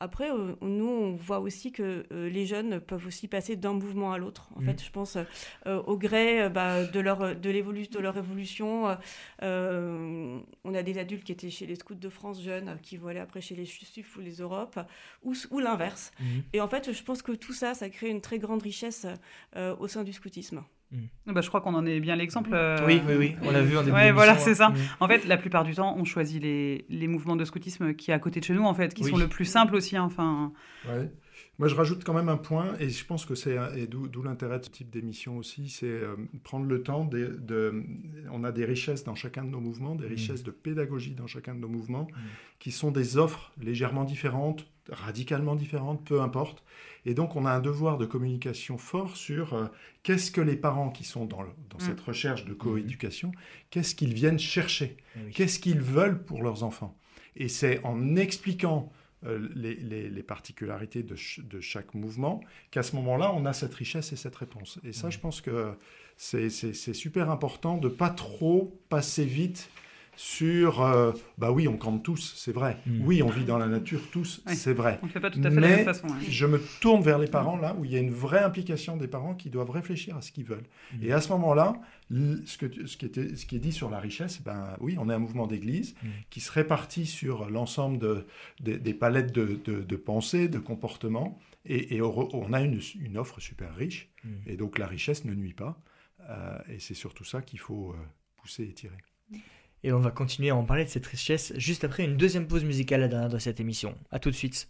Après, euh, nous, on voit aussi que euh, les jeunes peuvent aussi passer d'un mouvement à l'autre. En Mhm. fait, je pense euh, au gré euh, bah, de, leur, de, de leur évolution. on a des adultes qui étaient chez les scouts de France jeunes, qui vont aller après chez les SUF ou les Europes, ou, ou l'inverse. Mhm. Et en fait, je pense que tout ça, ça crée une très grande richesse au sein du scoutisme. Bah, je crois qu'on en est bien l'exemple. euh, Oui, oui, oui, on l'a vu en début Ouais, voilà, c'est ça. hein. Mhm. En fait, la plupart du temps, on choisit les, les mouvements de scoutisme qui est à côté de chez nous, en fait, qui Oui. sont le plus simples aussi. hein, Enfin, Ouais. Moi, je rajoute quand même un point, et je pense que c'est et d'où d'où l'intérêt de ce type d'émission aussi, c'est euh, prendre le temps de, de- On a des richesses dans chacun de nos mouvements, des richesses de pédagogie dans chacun de nos mouvements, qui sont des offres légèrement différentes, radicalement différentes, peu importe. Et donc, on a un devoir de communication fort sur euh, qu'est-ce que les parents qui sont dans, le- dans Mm. cette recherche de coéducation, qu'est-ce qu'ils viennent chercher? Eh oui. Qu'est-ce qu'ils veulent pour leurs enfants? Et c'est en expliquant euh, les, les- les particularités de, ch- de chaque mouvement qu'à ce moment-là, on a cette richesse et cette réponse. Et ça, je pense que c'est super important de pas trop passer vite sur euh, bah oui, on campe tous, c'est vrai. Mm. Oui, on vit dans la nature tous, c'est vrai. on ne fait pas tout à fait la même façon. hein. Je me tourne vers les parents là où il y a une vraie implication des parents qui doivent réfléchir à ce qu'ils veulent. Mhm. Et à ce moment-là, ce, que tu- ce, qui était, ce qui est dit sur la richesse, ben oui, on est un mouvement d'église Mhm. qui se répartit sur l'ensemble de, des- des palettes de, de, de pensée, de comportement, et, et on, a une, une offre super riche. Et donc la richesse ne nuit pas. Euh, et c'est surtout ça qu'il faut euh, pousser et tirer. Et on va continuer à en parler de cette richesse juste après une deuxième pause musicale, la dernière de cette émission. A tout de suite.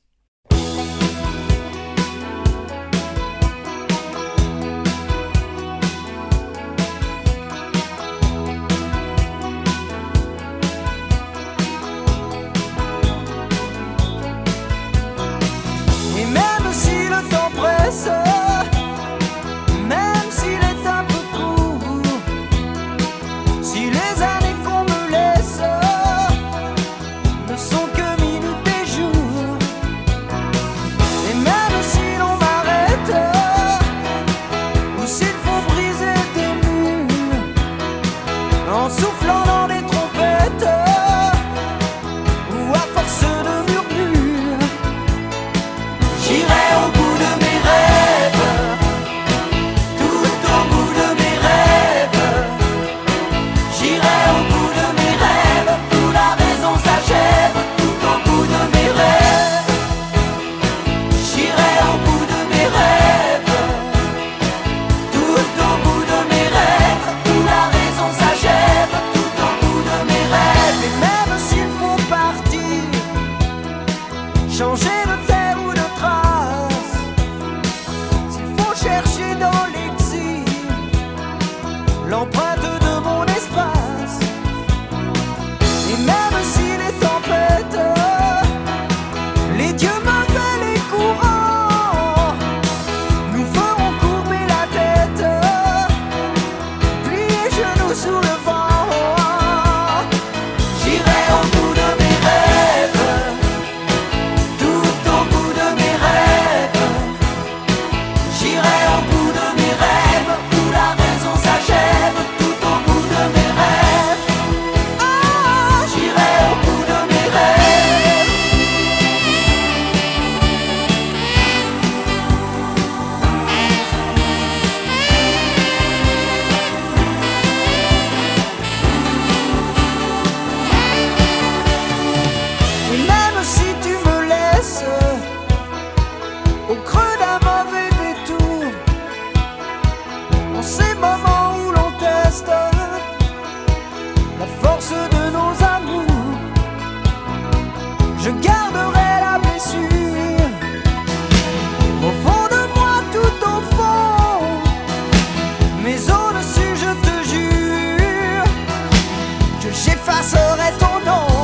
passerait ton nom.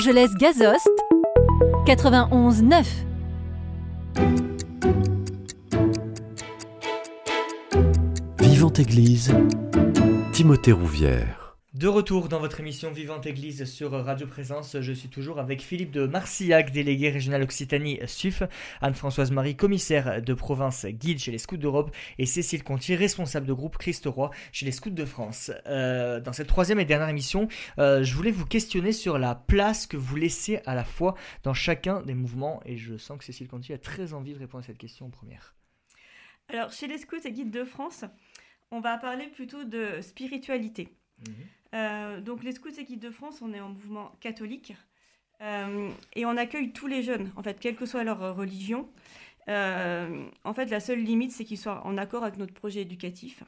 Présence à Argelès-Gazost, 91 9. Vivante Église, Timothée Rouvière. De retour dans votre émission Vivante Église sur Radio Présence, je suis toujours avec Philippe de Marcillac, délégué régional Occitanie SUF, Anne-Françoise Marie, commissaire de province guide chez les Scouts d'Europe, et Cécile Contier, responsable de groupe Christ Roi chez les Scouts de France. Euh, dans cette troisième et dernière émission, euh, je voulais vous questionner sur la place que vous laissez à la fois dans chacun des mouvements, et je sens que Cécile Contier a très envie de répondre à cette question en première. Alors, chez les Scouts et Guides de France, on va parler plutôt de spiritualité. Euh, donc, les Scouts et Guides de France, on est en mouvement catholique euh, et on accueille tous les jeunes, en fait, quelle que soit leur religion. Euh, en fait, la seule limite, c'est qu'ils soient en accord avec notre projet éducatif.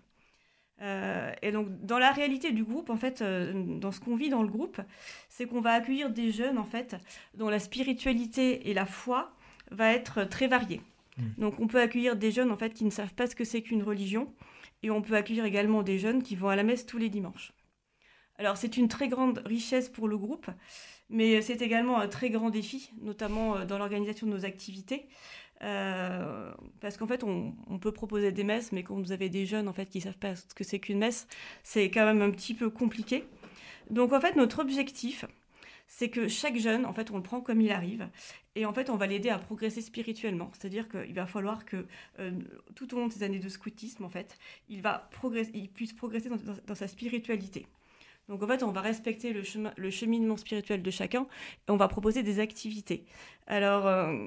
Et donc, dans la réalité du groupe, en fait, dans ce qu'on vit dans le groupe, c'est qu'on va accueillir des jeunes, en fait, dont la spiritualité et la foi va être très variée. Mm. Donc, on peut accueillir des jeunes, en fait, qui ne savent pas ce que c'est qu'une religion, et on peut accueillir également des jeunes qui vont à la messe tous les dimanches. Alors, c'est une très grande richesse pour le groupe, mais c'est également un très grand défi, notamment euh, dans l'organisation de nos activités. Euh, parce qu'en fait, on, peut proposer des messes, mais quand vous avez des jeunes en fait qui savent pas ce que c'est qu'une messe, c'est quand même un petit peu compliqué. Donc en fait, notre objectif, c'est que chaque jeune, en fait, on le prend comme il arrive, et en fait, on va l'aider à progresser spirituellement. C'est-à-dire qu'il va falloir que euh, tout au long de ces années de scoutisme, en fait, il puisse progresser dans sa spiritualité. Donc en fait, on va respecter le, chemin, le cheminement spirituel de chacun et on va proposer des activités. Alors, euh,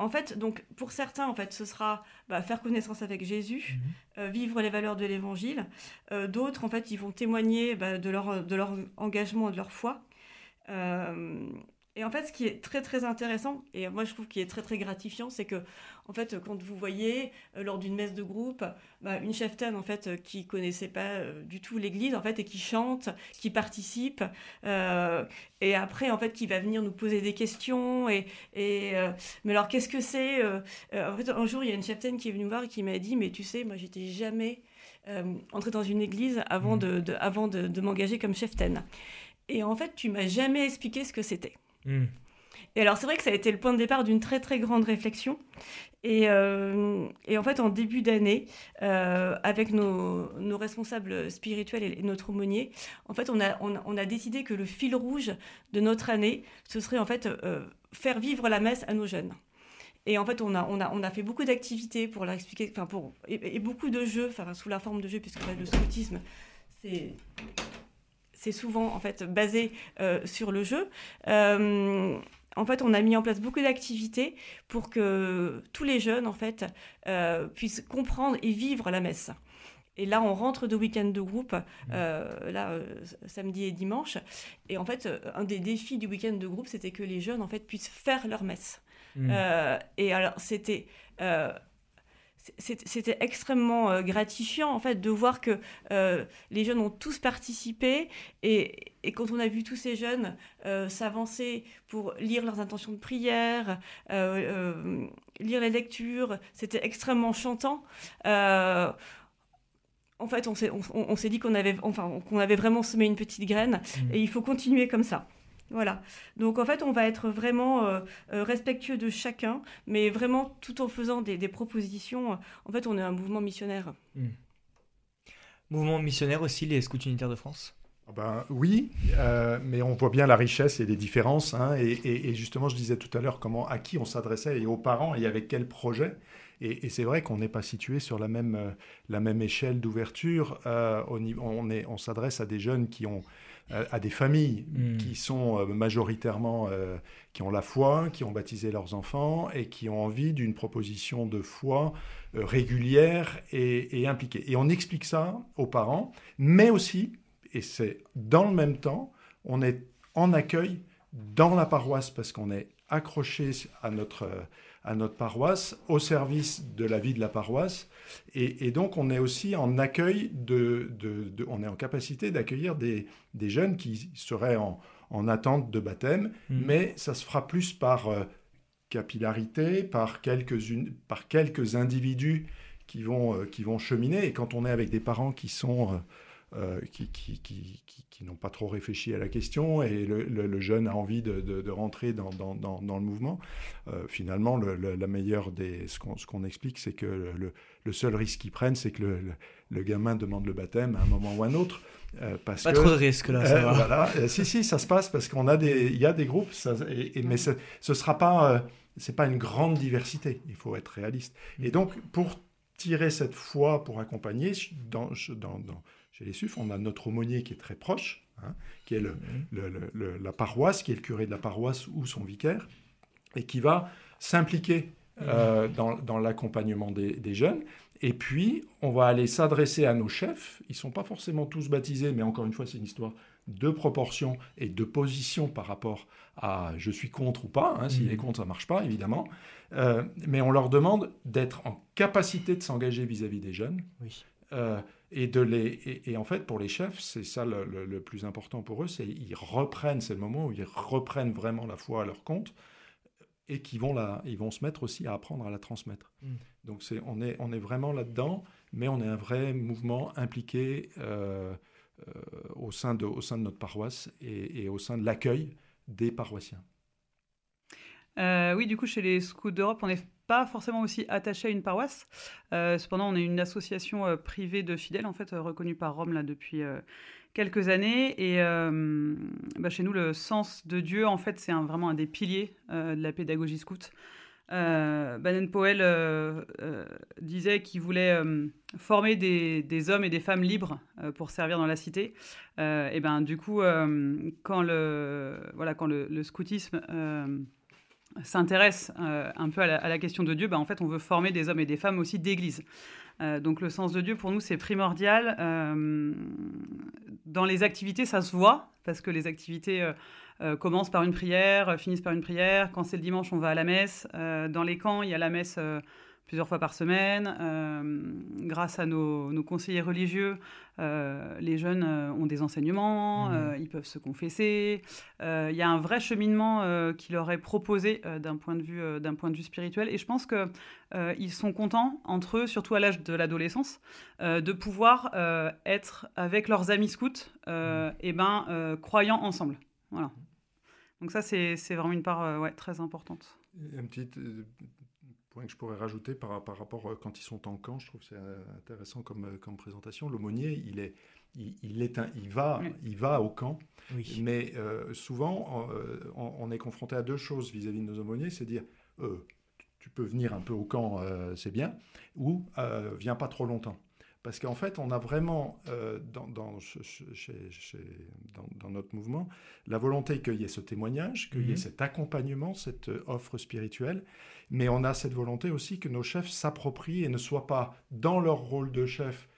en fait, donc pour certains, en fait, ce sera bah, faire connaissance avec Jésus, euh, vivre les valeurs de l'Évangile. Euh, D'autres, en fait, ils vont témoigner bah, de, leur, de leur engagement et de leur foi. Et en fait, ce qui est très très intéressant, et moi je trouve qui est très très gratifiant, c'est que en fait, quand vous voyez euh, lors d'une messe de groupe, bah, une cheftaine en fait euh, qui connaissait pas euh, du tout l'Église en fait et qui chante, qui participe, euh, et après en fait qui va venir nous poser des questions et, et mais alors qu'est-ce que c'est En fait, un jour il y a une cheftaine qui est venue me voir et qui m'a dit mais tu sais moi j'étais jamais entrée dans une église avant de, de- avant de, de m'engager comme cheftaine. Et en fait tu m'as jamais expliqué ce que c'était. Mm. Et alors c'est vrai que ça a été le point de départ d'une très très grande réflexion. Et, euh, en fait en début d'année, euh, avec nos, responsables spirituels et notre aumônier, en fait on a, on, a- décidé que le fil rouge de notre année, ce serait en fait euh, faire vivre la messe à nos jeunes. Et en fait, on a, on a, on a fait beaucoup d'activités pour leur expliquer, pour, et, beaucoup de jeux, sous la forme de jeux, puisque en fait, le scoutisme, c'est c'est souvent en fait basé euh, sur le jeu. Euh, en fait, on a mis en place beaucoup d'activités pour que tous les jeunes en fait euh, puissent comprendre et vivre la messe. Et là, on rentre de week-end de groupe, euh, là, euh, samedi et dimanche. Et en fait, un des défis du week-end de groupe, c'était que les jeunes en fait puissent faire leur messe. Mm. Euh, et alors, c'était c'était extrêmement euh, gratifiant en fait de voir que euh, les jeunes ont tous participé et, et quand on a vu tous ces jeunes euh, s'avancer pour lire leurs intentions de prière, lire les lectures, c'était extrêmement chantant. En fait, on s'est on, on s'est dit qu'on avait, enfin, qu'on avait vraiment semé une petite graine Mm. et il faut continuer comme ça. Voilà. Donc en fait, on va être vraiment euh, euh, respectueux de chacun, mais vraiment tout en faisant des, des propositions. En fait, on est un mouvement missionnaire. Mouvement missionnaire aussi, les scouts unitaires de France? Ah Ben, oui, euh, mais on voit bien la richesse et les différences. hein, et, et- et justement, je disais tout à l'heure comment, à qui on s'adressait et aux parents et avec quel projet. Et, et c'est vrai qu'on n'est pas situé sur la même, la même échelle d'ouverture. euh, on est- on s'adresse à des jeunes qui ont, euh, à des familles Mm. qui sont euh, majoritairement, euh, qui ont la foi, qui ont baptisé leurs enfants et qui ont envie d'une proposition de foi euh, régulière et, et impliquée. Et on explique ça aux parents, mais aussi, et c'est dans le même temps, on est en accueil dans la paroisse parce qu'on est accroché à notre, euh, à notre paroisse, au service de la vie de la paroisse. Et, et donc, on est aussi en accueil, de, de- de- on est en capacité d'accueillir des, des jeunes qui seraient en, en attente de baptême, Mm. mais ça se fera plus par euh, capillarité, par quelques, une- par quelques individus qui vont, euh, qui vont cheminer. Et quand on est avec des parents qui sont euh, euh, qui, qui, qui, qui n'ont pas trop réfléchi à la question et le, le, jeune a envie de, de, de rentrer dans, dans, dans, dans, le mouvement. Euh, finalement, le, la meilleure des. Ce qu'on explique, c'est que le, seul risque qu'ils prennent, c'est que le, gamin demande le baptême à un moment ou à un autre. Euh, parce pas trop de risques là, ça va. Voilà. si, si, ça se passe parce qu'on a des. Il y a des groupes, ça, et, mais ce ne sera pas. c'est pas une grande diversité, il faut être réaliste. Et donc, pour tirer cette foi, pour accompagner, dans chez les SUF, on a notre aumônier qui est très proche, hein, qui est le, la paroisse, qui est le curé de la paroisse ou son vicaire, et qui va s'impliquer euh, dans, dans l'accompagnement des, des, jeunes. Et puis, on va aller s'adresser à nos chefs. Ils ne sont pas forcément tous baptisés, mais encore une fois, c'est une histoire de proportion et de position par rapport à je suis contre ou pas. Hein, S'il est contre, ça ne marche pas, évidemment. Euh, mais on leur demande d'être en capacité de s'engager vis-à-vis des jeunes. Oui. Euh, et, de les, et, en fait, pour les chefs, c'est ça le, plus important pour eux, c'est ils reprennent, c'est le moment où ils reprennent vraiment la foi à leur compte et qu'ils vont, la, ils vont se mettre aussi à apprendre à la transmettre. Mm. Donc c'est, on, est, on est vraiment là-dedans, mais on est un vrai mouvement impliqué euh, euh, au, sein de, au sein de notre paroisse et, et au sein de l'accueil des paroissiens. Euh, oui, du coup, chez les Scouts d'Europe, on n'est pas forcément aussi attaché à une paroisse. Euh, cependant, on est une association euh, privée de fidèles, en fait, reconnue par Rome là, depuis quelques années. Et bah, chez nous, le sens de Dieu, en fait, c'est vraiment un des piliers de la pédagogie scout. Baden-Powell disait qu'il voulait former des, hommes et des femmes libres pour servir dans la cité. et ben du coup, quand le voilà, quand le scoutisme s'intéresse euh, un peu à la, question de Dieu, bah, en fait, on veut former des hommes et des femmes aussi d'église. Euh, donc le sens de Dieu, pour nous, c'est primordial. Euh, dans les activités, ça se voit, parce que les activités commencent par une prière, finissent par une prière. Quand c'est le dimanche, on va à la messe. dans les camps, il y a la messe plusieurs fois par semaine. Euh, grâce à nos, conseillers religieux, euh, les jeunes euh, ont des enseignements, mmh. ils peuvent se confesser. Il y a un vrai cheminement qui leur est proposé d'un point, de vue, d'un point de vue spirituel. Et je pense qu'ils sont contents, entre eux, surtout à l'âge de l'adolescence, de pouvoir être avec leurs amis scouts, mmh. et ben, croyant ensemble. Voilà. Donc ça, c'est, vraiment une part ouais, très importante. Un petit point que je pourrais rajouter par, par rapport euh, quand ils sont en camp, je trouve que c'est euh, intéressant comme, euh, comme présentation. L'aumônier, il est, il, est un, il, va, il va au camp, mais souvent on, est confronté à deux choses vis-à-vis de nos aumôniers, c'est dire tu peux venir un peu au camp, c'est bien, ou viens pas trop longtemps. Parce qu'en fait, on a vraiment, euh, dans, dans, dans, notre mouvement, la volonté qu'il y ait ce témoignage, qu'il y ait mhm. cet accompagnement, cette euh, offre spirituelle, mais on a cette volonté aussi que nos chefs s'approprient et ne soient pas dans leur rôle de chef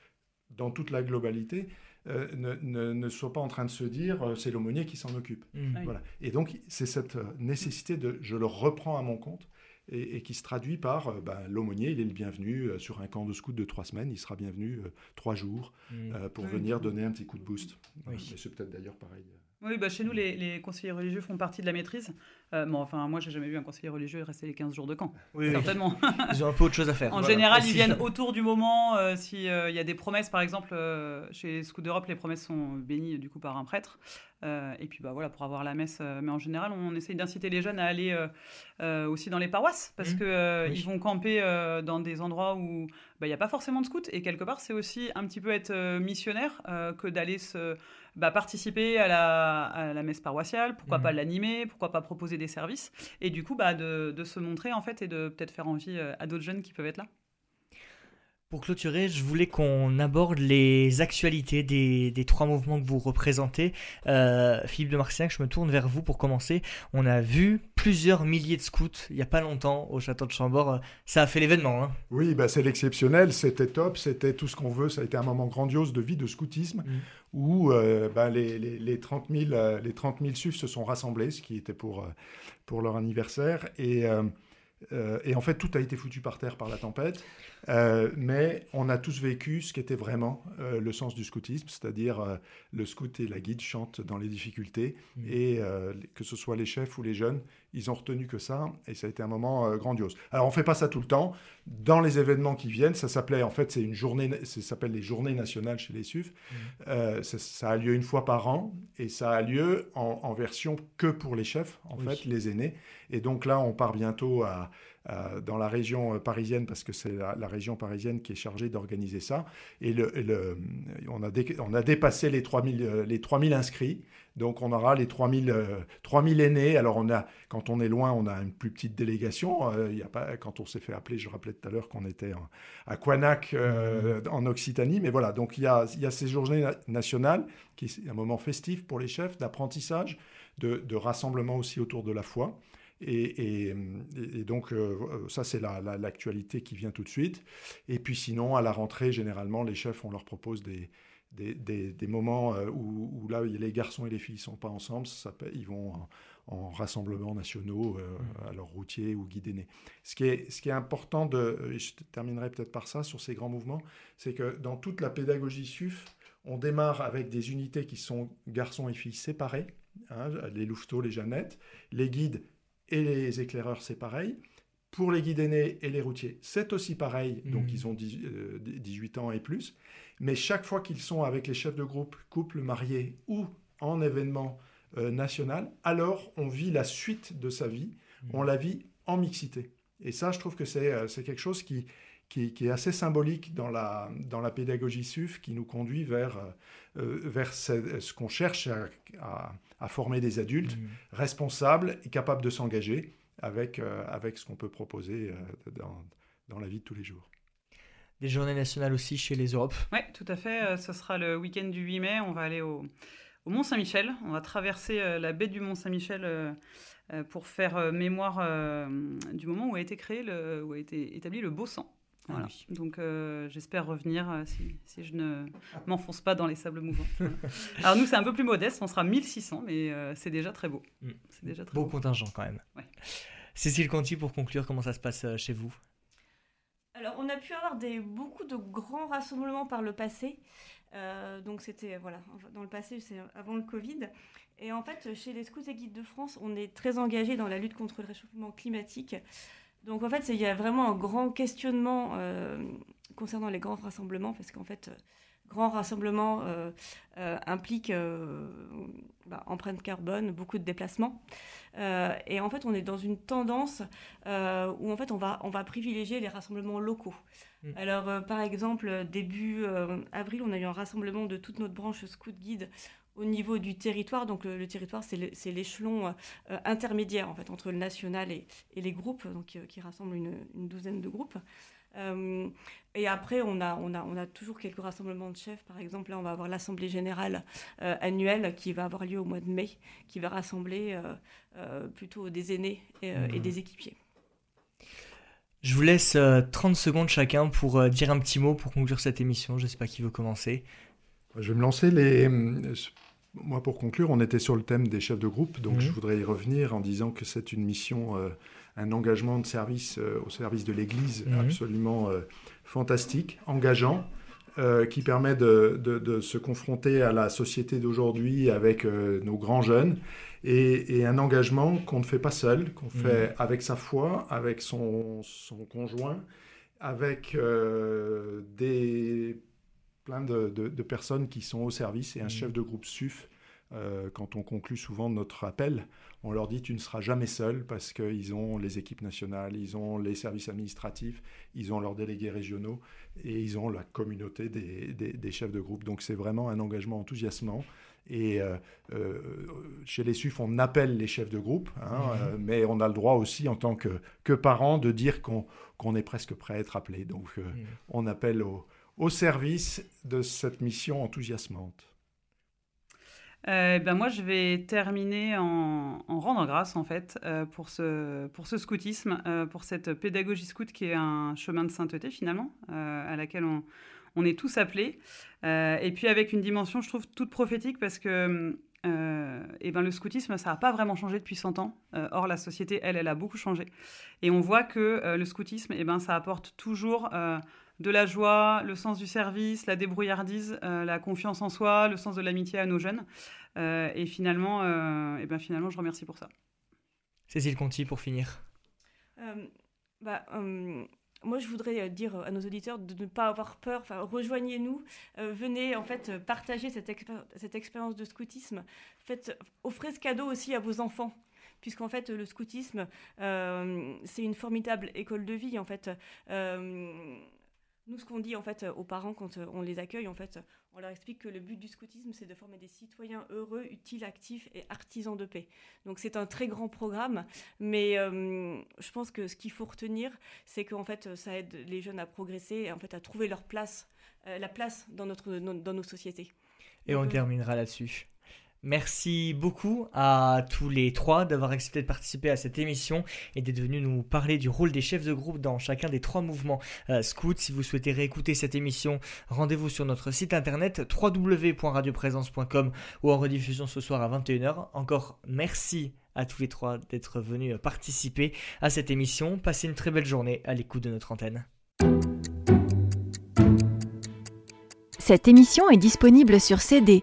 dans toute la globalité, euh, ne, ne, soient pas en train de se dire c'est l'aumônier qui s'en occupe. Mhm. Voilà. Et donc, c'est cette nécessité de je le reprends à mon compte et, qui se traduit par euh, ben, l'aumônier, il est le bienvenu euh, sur un camp de scout de trois semaines, il sera bienvenu euh, trois jours mmh. pour venir donner un petit coup de boost. C'est peut-être d'ailleurs pareil. Oui, bah chez nous, les, les, conseillers religieux font partie de la maîtrise. Euh, bon, enfin, moi, j'ai jamais vu un conseiller religieux rester les 15 jours de camp. Oui, certainement. Ils ont un peu autre chose à faire. en général, ils viennent autour du moment. Euh, S'il euh, y a des promesses, par exemple, euh, chez Scout d'Europe, les promesses sont bénies du coup par un prêtre. et puis, bah voilà, pour avoir la messe. mais en général, on essaye d'inciter les jeunes à aller aussi dans les paroisses parce mmh. que ils vont camper dans des endroits où bah, il n'y a pas forcément de scouts. Et quelque part, c'est aussi un petit peu être missionnaire que d'aller se bah, participer à la, à la, messe paroissiale, pourquoi mmh. pas l'animer, pourquoi pas proposer des services, et du coup bah, de, de se montrer en fait et de peut-être faire envie euh, à d'autres jeunes qui peuvent être là. Pour clôturer, je voulais qu'on aborde les actualités des, des, trois mouvements que vous représentez. Euh, Philippe de Marciac, je me tourne vers vous pour commencer. On a vu plusieurs milliers de scouts il n'y a pas longtemps au château de Chambord. Ça a fait l'événement. Hein. Oui, bah c'est l'exceptionnel, c'était top, c'était tout ce qu'on veut. Ça a été un moment grandiose de vie de scoutisme mm. où euh, bah, les, les, les, 30 000, euh, les 30 000 SUF se sont rassemblés, ce qui était pour, euh, pour leur anniversaire. Et Euh, et en fait, tout a été foutu par terre par la tempête. Euh, mais on a tous vécu ce qu'était vraiment euh, le sens du scoutisme, c'est-à-dire le scout et la guide chantent dans les difficultés. Mmh. Et que ce soit les chefs ou les jeunes, ils ont retenu que ça. Et ça a été un moment grandiose. Alors, on ne fait pas ça tout le temps. Dans les événements qui viennent, ça s'appelait, en fait, c'est une journée, ça s'appelle les journées nationales chez les SUF. Mmh. Ça, a lieu une fois par an. Et ça a lieu en, version que pour les chefs, en fait, les aînés. Et donc là, on part bientôt à euh, dans la région euh, parisienne, parce que c'est la, région parisienne qui est chargée d'organiser ça. Et, le, on, a on, a dépassé les 3000, euh, les 3000 inscrits. Donc on aura les 3000, 3000 aînés. Alors on a, quand on est loin, on a une plus petite délégation. il y a pas, quand on s'est fait appeler, je rappelais tout à l'heure qu'on était à Quanac en Occitanie. Mais voilà, donc il y a, il y a ces journées nationales, qui est un moment festif pour les chefs, d'apprentissage, de, de rassemblement aussi autour de la foi. Et, donc, euh, ça, c'est l'actualité qui vient tout de suite. Et puis sinon, à la rentrée, généralement, les chefs, on leur propose des, des, moments euh, où, là, les garçons et les filles ne sont pas ensemble. Ça, ils vont en, rassemblements nationaux, euh, mmh. à leur routier ou guide aîné. Ce qui est, ce qui est important, de, je terminerai peut-être par ça, sur ces grands mouvements, c'est que dans toute la pédagogie SUF, on démarre avec des unités qui sont garçons et filles séparés, hein, les louveteaux, les Jeannettes, les guides et les éclaireurs, c'est pareil. Pour les guides aînés et les routiers, c'est aussi pareil. Donc, mmh. ils ont 18 euh, ans et plus. Mais chaque fois qu'ils sont avec les chefs de groupe, couple mariés ou en événement euh, national, alors on vit la suite de sa vie. Mmh. On la vit en mixité. Et ça, je trouve que c'est euh, quelque chose qui, qui, est assez symbolique dans la, dans la pédagogie SUF, qui nous conduit vers, vers ce, qu'on cherche à, à former des adultes mmh. responsables et capables de s'engager avec, euh, avec ce qu'on peut proposer euh, dans, dans, la vie de tous les jours. Des journées nationales aussi chez les Europes Oui, tout à fait. Euh, ce sera le week-end du 8 mai. On va aller au, au Mont-Saint-Michel. On va traverser la baie du Mont-Saint-Michel pour faire mémoire du moment où a été créé, le, où a été établi le beau Ah voilà. Donc euh, j'espère revenir euh, si, si, je ne m'enfonce pas dans les sables mouvants. Alors nous c'est un peu plus modeste, on sera 1600, mais euh, c'est déjà très beau. Mm. C'est déjà très beau, contingent quand même. Cécile Conti, pour conclure, comment ça se passe chez vous? Alors on a pu avoir des, beaucoup de grands rassemblements par le passé. donc c'était voilà dans le passé, c'est avant le Covid. Et en fait, chez les Scouts et Guides de France, on est très engagé dans la lutte contre le réchauffement climatique. Donc en fait, il y a vraiment un grand questionnement euh, concernant les grands rassemblements, parce qu'en fait, euh, grand rassemblement euh, implique bah, empreinte carbone, beaucoup de déplacements. et en fait, on est dans une tendance où en fait, on va, on va privilégier les rassemblements locaux. Mmh. Alors, par exemple, début avril, on a eu un rassemblement de toute notre branche Scout Guide au niveau du territoire. Donc le, territoire, c'est l'échelon euh, intermédiaire en fait entre le national et, les groupes, donc euh, qui rassemblent une, douzaine de groupes. Euh, et après, on a, on, a, on a toujours quelques rassemblements de chefs. Par exemple, là, on va avoir l'Assemblée générale annuelle qui va avoir lieu au mois de mai, qui va rassembler plutôt des aînés et, et, des équipiers. Je vous laisse 30 secondes chacun pour dire un petit mot pour conclure cette émission. Je ne sais pas qui veut commencer. Je vais me lancer. Les... Moi, pour conclure, on était sur le thème des chefs de groupe, donc je mhm. voudrais y revenir en disant que c'est une mission, euh, un engagement de service euh, au service de l'Église mhm. absolument euh, fantastique, engageant, qui permet de, de, se confronter à la société d'aujourd'hui avec nos grands jeunes, et, et un engagement qu'on ne fait pas seul, qu'on mhm. fait avec sa foi, avec son, son conjoint, avec des plein de, personnes qui sont au service et un mmh. chef de groupe SUF. Euh, quand on conclut souvent notre appel, on leur dit tu ne seras jamais seul parce qu'ils ont les équipes nationales, ils ont les services administratifs, ils ont leurs délégués régionaux et ils ont la communauté des, chefs de groupe. Donc c'est vraiment un engagement enthousiasmant. Et euh, euh, chez les SUF, on appelle les chefs de groupe, hein, mmh. mais on a le droit aussi en tant que, que parent de dire qu'on est presque prêt à être appelé. Donc mmh. on appelle au au service de cette mission enthousiasmante euh, ben moi, je vais terminer en, rendant grâce, en fait, euh, pour, ce, pour ce scoutisme, euh, pour cette pédagogie scout qui est un chemin de sainteté, finalement, à laquelle on, est tous appelés. et puis avec une dimension, je trouve, toute prophétique, parce que et ben le scoutisme, ça n'a pas vraiment changé depuis 100 ans. or, la société, elle, elle a beaucoup changé. Et on voit que le scoutisme, et ben, ça apporte toujours de la joie, le sens du service, la débrouillardise, la confiance en soi, le sens de l'amitié à nos jeunes. et finalement, et ben, finalement, je remercie pour ça. Cécile Conti, pour finir. Bah, moi, je voudrais euh, dire à nos auditeurs de ne pas avoir peur. Enfin, rejoignez-nous, euh, venez en fait partager cette, cette expérience de scoutisme. Faites, offrez ce cadeau aussi à vos enfants puisqu'en fait le scoutisme euh, c'est une formidable école de vie en fait nous, ce qu'on dit en fait aux parents quand on les accueille, en fait, on leur explique que le but du scoutisme, c'est de former des citoyens heureux, utiles, actifs et artisans de paix. Donc c'est un très grand programme, mais euh, je pense que ce qu'il faut retenir, c'est qu'en fait, ça aide les jeunes à progresser et en fait à trouver leur place, euh, la place dans notre dans nos sociétés. Et on terminera là-dessus. Merci beaucoup à tous les trois d'avoir accepté de participer à cette émission et d'être venus nous parler du rôle des chefs de groupe dans chacun des trois mouvements euh, scouts. Si vous souhaitez réécouter cette émission, rendez-vous sur notre site internet www.radioprésence.com ou en rediffusion ce soir à 21h. Encore merci à tous les trois d'être venus participer à cette émission. Passez une très belle journée à l'écoute de notre antenne. Cette émission est disponible sur CD